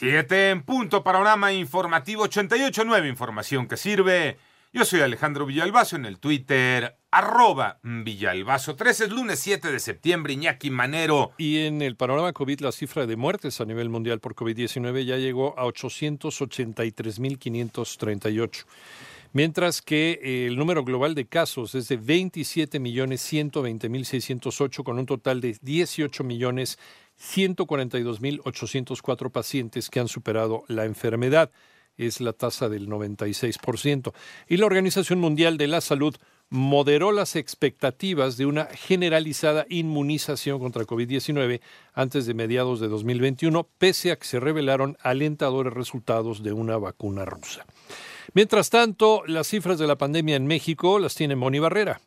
Siete en punto, panorama informativo 88.9, información que sirve. Yo soy Alejandro Villalbazo en el Twitter, arroba Villalbazo. 13 es lunes 7 de septiembre, Iñaki Manero. Y en el panorama COVID, la cifra de muertes a nivel mundial por COVID-19 ya llegó a 883.538 mientras que el número global de casos es de 27.120.608 con un total de 18.142.804 pacientes que han superado la enfermedad. Es la tasa del 96%. Y la Organización Mundial de la Salud moderó las expectativas de una generalizada inmunización contra COVID-19 antes de mediados de 2021, pese a que se revelaron alentadores resultados de una vacuna rusa. Mientras tanto, las cifras de la pandemia en México las tiene Moni Barrera.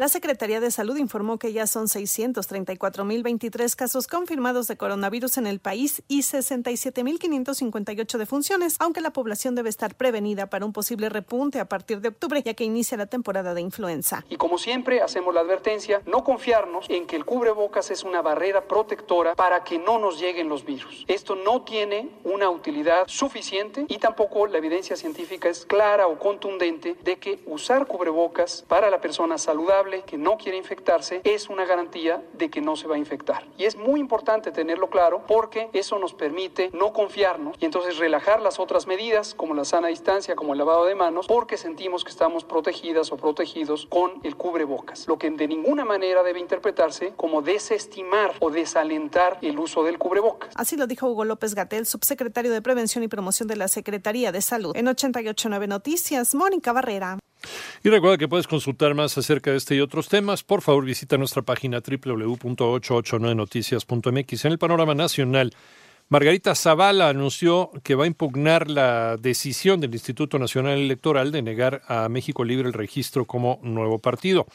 La Secretaría de Salud informó que ya son 634.023 casos confirmados de coronavirus en el país y 67.558 defunciones, aunque la población debe estar prevenida para un posible repunte a partir de octubre, ya que inicia la temporada de influenza. Y como siempre, hacemos la advertencia, no confiarnos en que el cubrebocas es una barrera protectora para que no nos lleguen los virus. Esto no tiene una utilidad suficiente y tampoco la evidencia científica es clara o contundente de que usar cubrebocas para la persona saludable que no quiere infectarse es una garantía de que no se va a infectar. Y es muy importante tenerlo claro porque eso nos permite no confiarnos y entonces relajar las otras medidas como la sana distancia, como el lavado de manos, porque sentimos que estamos protegidas o protegidos con el cubrebocas. Lo que de ninguna manera debe interpretarse como desestimar o desalentar el uso del cubrebocas. Así lo dijo Hugo López Gatel, subsecretario de Prevención y Promoción de la Secretaría de Salud. En 889 Noticias, Mónica Barrera. Y recuerda que puedes consultar más acerca de este y otros temas. Por favor, visita nuestra página www.889noticias.mx. En el panorama nacional, Margarita Zavala anunció que va a impugnar la decisión del Instituto Nacional Electoral de negar a México Libre el registro como nuevo partido.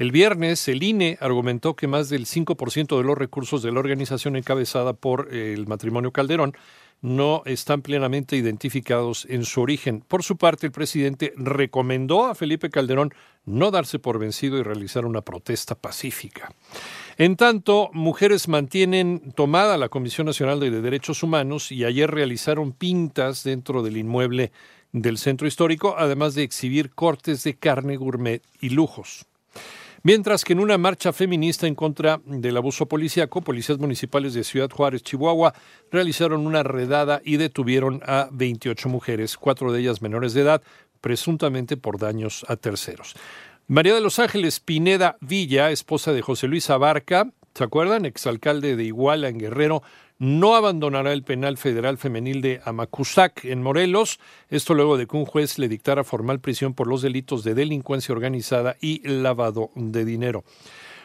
El viernes, el INE argumentó que más del 5% de los recursos de la organización encabezada por el matrimonio Calderón no están plenamente identificados en su origen. Por su parte, el presidente recomendó a Felipe Calderón no darse por vencido y realizar una protesta pacífica. En tanto, mujeres mantienen tomada la Comisión Nacional de Derechos Humanos y ayer realizaron pintas dentro del inmueble del centro histórico, además de exhibir cortes de carne gourmet y lujos. Mientras que en una marcha feminista en contra del abuso policíaco, policías municipales de Ciudad Juárez, Chihuahua, realizaron una redada y detuvieron a 28 mujeres, cuatro de ellas menores de edad, presuntamente por daños a terceros. María de los Ángeles Pineda Villa, esposa de José Luis Abarca, ¿se acuerdan? Exalcalde de Iguala en Guerrero, no abandonará el penal federal femenil de Amacuzac en Morelos, esto luego de que un juez le dictara formal prisión por los delitos de delincuencia organizada y lavado de dinero.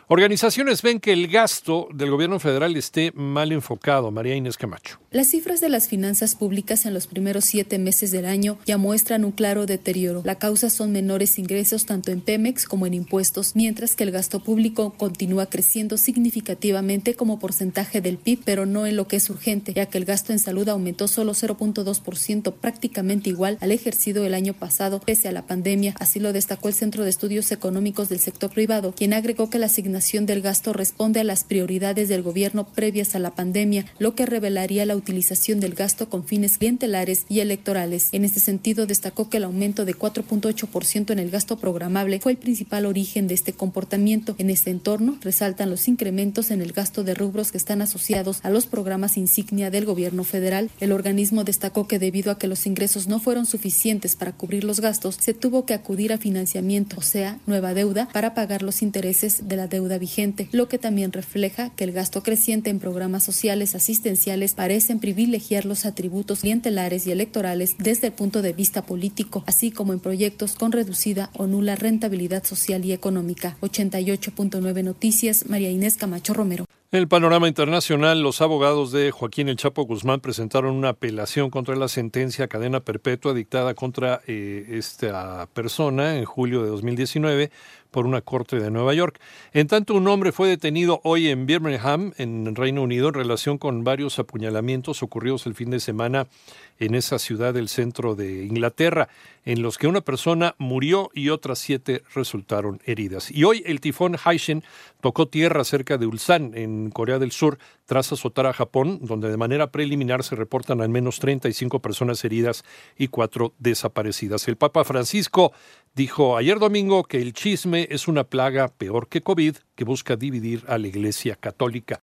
Organizaciones ven que el gasto del gobierno federal esté mal enfocado. María Inés Camacho. Las cifras de las finanzas públicas en los primeros siete meses del año ya muestran un claro deterioro. La causa son menores ingresos tanto en Pemex como en impuestos, mientras que el gasto público continúa creciendo significativamente como porcentaje del PIB, pero no en lo que es urgente, ya que el gasto en salud aumentó solo 0.2%, prácticamente igual al ejercido el año pasado, pese a la pandemia. Así lo destacó el Centro de Estudios Económicos del Sector Privado, quien agregó que la asignación del gasto responde a las prioridades del gobierno previas a la pandemia, lo que revelaría la utilización del gasto con fines clientelares y electorales. En este sentido, destacó que el aumento de 4.8% en el gasto programable fue el principal origen de este comportamiento. En este entorno, resaltan los incrementos en el gasto de rubros que están asociados a los programas insignia del gobierno federal. El organismo destacó que debido a que los ingresos no fueron suficientes para cubrir los gastos, se tuvo que acudir a financiamiento, o sea, nueva deuda, para pagar los intereses de la deuda vigente, lo que también refleja que el gasto creciente en programas sociales asistenciales parecen privilegiar los atributos clientelares y electorales desde el punto de vista político, así como en proyectos con reducida o nula rentabilidad social y económica. 88.9 Noticias, María Inés Camacho Romero. En el panorama internacional, los abogados de Joaquín El Chapo Guzmán presentaron una apelación contra la sentencia cadena perpetua dictada contra eh, esta persona en julio de 2019 por una corte de Nueva York. En tanto, un hombre fue detenido hoy en Birmingham, en Reino Unido, en relación con varios apuñalamientos ocurridos el fin de semana en esa ciudad del centro de Inglaterra, en los que una persona murió y otras siete resultaron heridas. Y hoy el tifón Haishen tocó tierra cerca de Ulsan, en en Corea del Sur tras azotar a Japón, donde de manera preliminar se reportan al menos 35 personas heridas y cuatro desaparecidas. El Papa Francisco dijo ayer domingo que el chisme es una plaga peor que COVID que busca dividir a la Iglesia Católica.